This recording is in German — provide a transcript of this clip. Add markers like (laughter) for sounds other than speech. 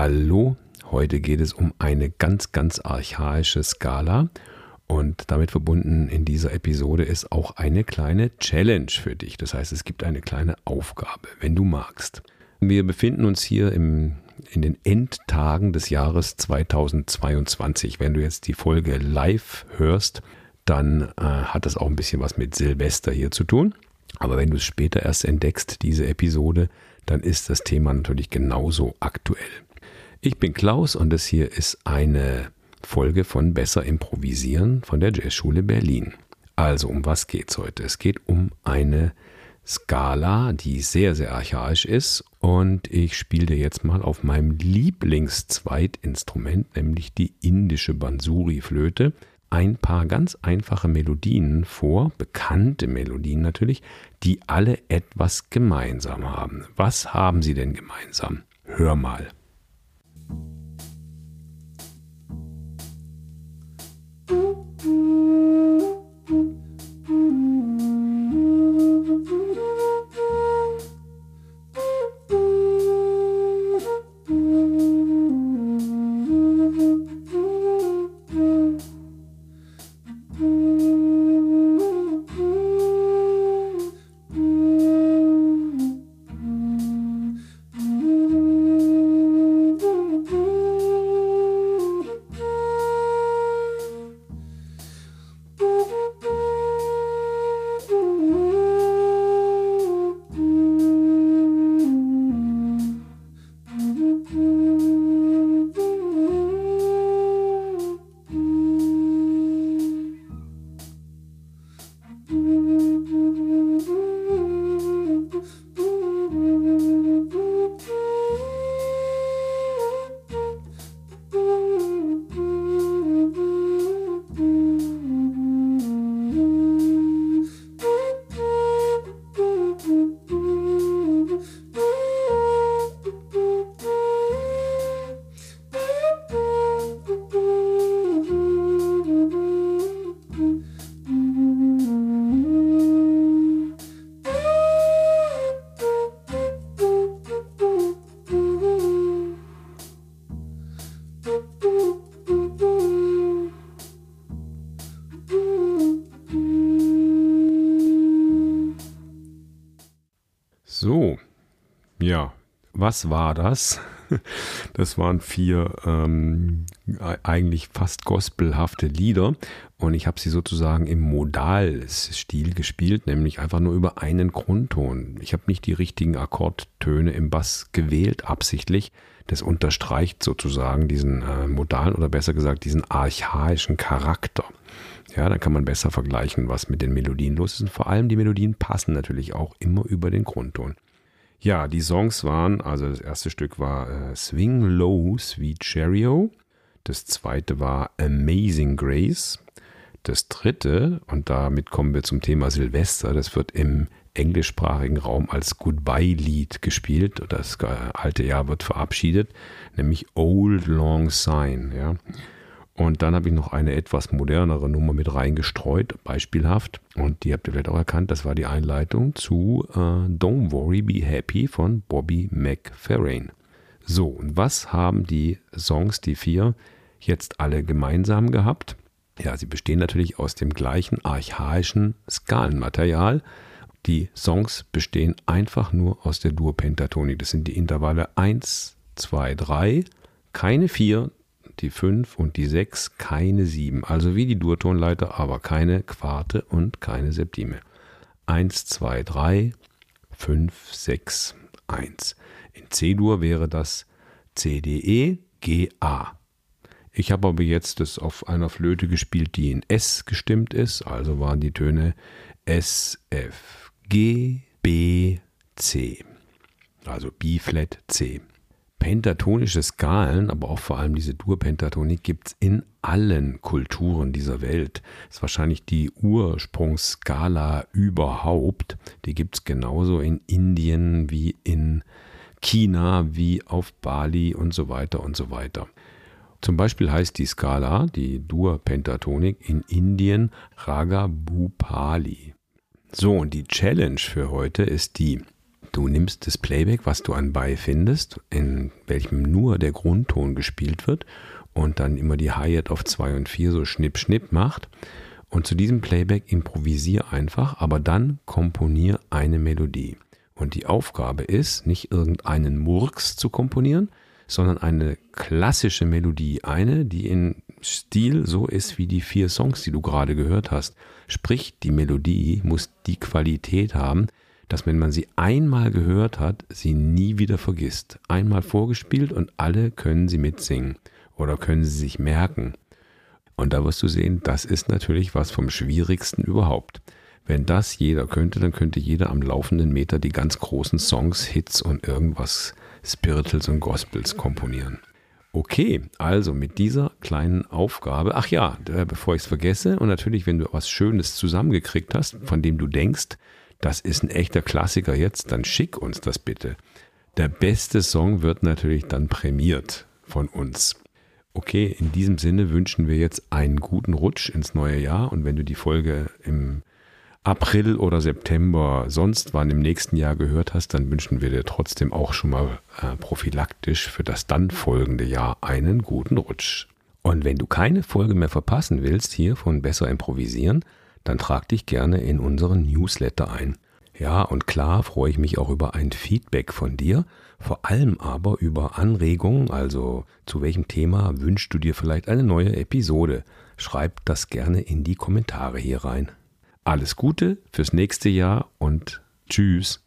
Hallo, heute geht es um eine ganz, ganz archaische Skala und damit verbunden in dieser Episode ist auch eine kleine Challenge für dich. Das heißt, es gibt eine kleine Aufgabe, wenn du magst. Wir befinden uns hier im, in den Endtagen des Jahres 2022. Wenn du jetzt die Folge live hörst, dann äh, hat das auch ein bisschen was mit Silvester hier zu tun. Aber wenn du es später erst entdeckst, diese Episode, dann ist das Thema natürlich genauso aktuell. Ich bin Klaus und das hier ist eine Folge von Besser Improvisieren von der Jazzschule Berlin. Also um was geht's heute? Es geht um eine Skala, die sehr, sehr archaisch ist und ich spiele dir jetzt mal auf meinem Lieblingszweitinstrument, nämlich die indische Bansuri-Flöte, ein paar ganz einfache Melodien vor, bekannte Melodien natürlich, die alle etwas gemeinsam haben. Was haben sie denn gemeinsam? Hör mal. Was war das? (laughs) Das waren vier ähm, eigentlich fast gospelhafte Lieder und ich habe sie sozusagen im Modalstil gespielt, nämlich einfach nur über einen Grundton. Ich habe nicht die richtigen Akkordtöne im Bass gewählt, absichtlich. Das unterstreicht sozusagen diesen äh, modalen oder besser gesagt diesen archaischen Charakter. Ja, dann kann man besser vergleichen, was mit den Melodien los ist. Und vor allem die Melodien passen natürlich auch immer über den Grundton. Ja, die Songs waren, also das erste Stück war äh, Swing Low Sweet Cherio. Das zweite war Amazing Grace. Das dritte, und damit kommen wir zum Thema Silvester, das wird im englischsprachigen Raum als Goodbye-Lied gespielt. Das alte Jahr wird verabschiedet, nämlich Old Long Sign. Ja. Und dann habe ich noch eine etwas modernere Nummer mit reingestreut, beispielhaft. Und die habt ihr vielleicht auch erkannt, das war die Einleitung zu äh, Don't Worry, Be Happy von Bobby McFerrin. So, und was haben die Songs, die vier, jetzt alle gemeinsam gehabt? Ja, sie bestehen natürlich aus dem gleichen archaischen Skalenmaterial. Die Songs bestehen einfach nur aus der Dur-Pentatonik. Das sind die Intervalle 1, 2, 3, keine 4, die 5 und die 6 keine 7. Also wie die Durtonleiter, aber keine Quarte und keine Septime. 1, 2, 3, 5, 6, 1. In C-Dur wäre das CDE, GA. Ich habe aber jetzt das auf einer Flöte gespielt, die in S gestimmt ist. Also waren die Töne S, F, G, B, C. Also B-Flat, C pentatonische Skalen, aber auch vor allem diese Dur-Pentatonik gibt es in allen Kulturen dieser Welt. Das ist wahrscheinlich die Ursprungsskala überhaupt. Die gibt es genauso in Indien wie in China, wie auf Bali und so weiter und so weiter. Zum Beispiel heißt die Skala, die Dur-Pentatonik in Indien Raga Bhupali. So, und die Challenge für heute ist die, Du nimmst das Playback, was du anbei findest, in welchem nur der Grundton gespielt wird und dann immer die Hi-Hat auf 2 und 4 so schnipp, schnipp macht. Und zu diesem Playback improvisier einfach, aber dann komponier eine Melodie. Und die Aufgabe ist, nicht irgendeinen Murks zu komponieren, sondern eine klassische Melodie, eine, die in Stil so ist wie die vier Songs, die du gerade gehört hast. Sprich, die Melodie muss die Qualität haben, dass wenn man sie einmal gehört hat, sie nie wieder vergisst. Einmal vorgespielt und alle können sie mitsingen oder können sie sich merken. Und da wirst du sehen, das ist natürlich was vom Schwierigsten überhaupt. Wenn das jeder könnte, dann könnte jeder am laufenden Meter die ganz großen Songs, Hits und irgendwas Spirituals und Gospels komponieren. Okay, also mit dieser kleinen Aufgabe, ach ja, bevor ich es vergesse, und natürlich, wenn du was Schönes zusammengekriegt hast, von dem du denkst, das ist ein echter Klassiker jetzt, dann schick uns das bitte. Der beste Song wird natürlich dann prämiert von uns. Okay, in diesem Sinne wünschen wir jetzt einen guten Rutsch ins neue Jahr und wenn du die Folge im April oder September sonst wann im nächsten Jahr gehört hast, dann wünschen wir dir trotzdem auch schon mal äh, prophylaktisch für das dann folgende Jahr einen guten Rutsch. Und wenn du keine Folge mehr verpassen willst hier von Besser Improvisieren, dann trag dich gerne in unseren Newsletter ein. Ja, und klar freue ich mich auch über ein Feedback von dir, vor allem aber über Anregungen, also zu welchem Thema wünschst du dir vielleicht eine neue Episode. Schreib das gerne in die Kommentare hier rein. Alles Gute fürs nächste Jahr und tschüss.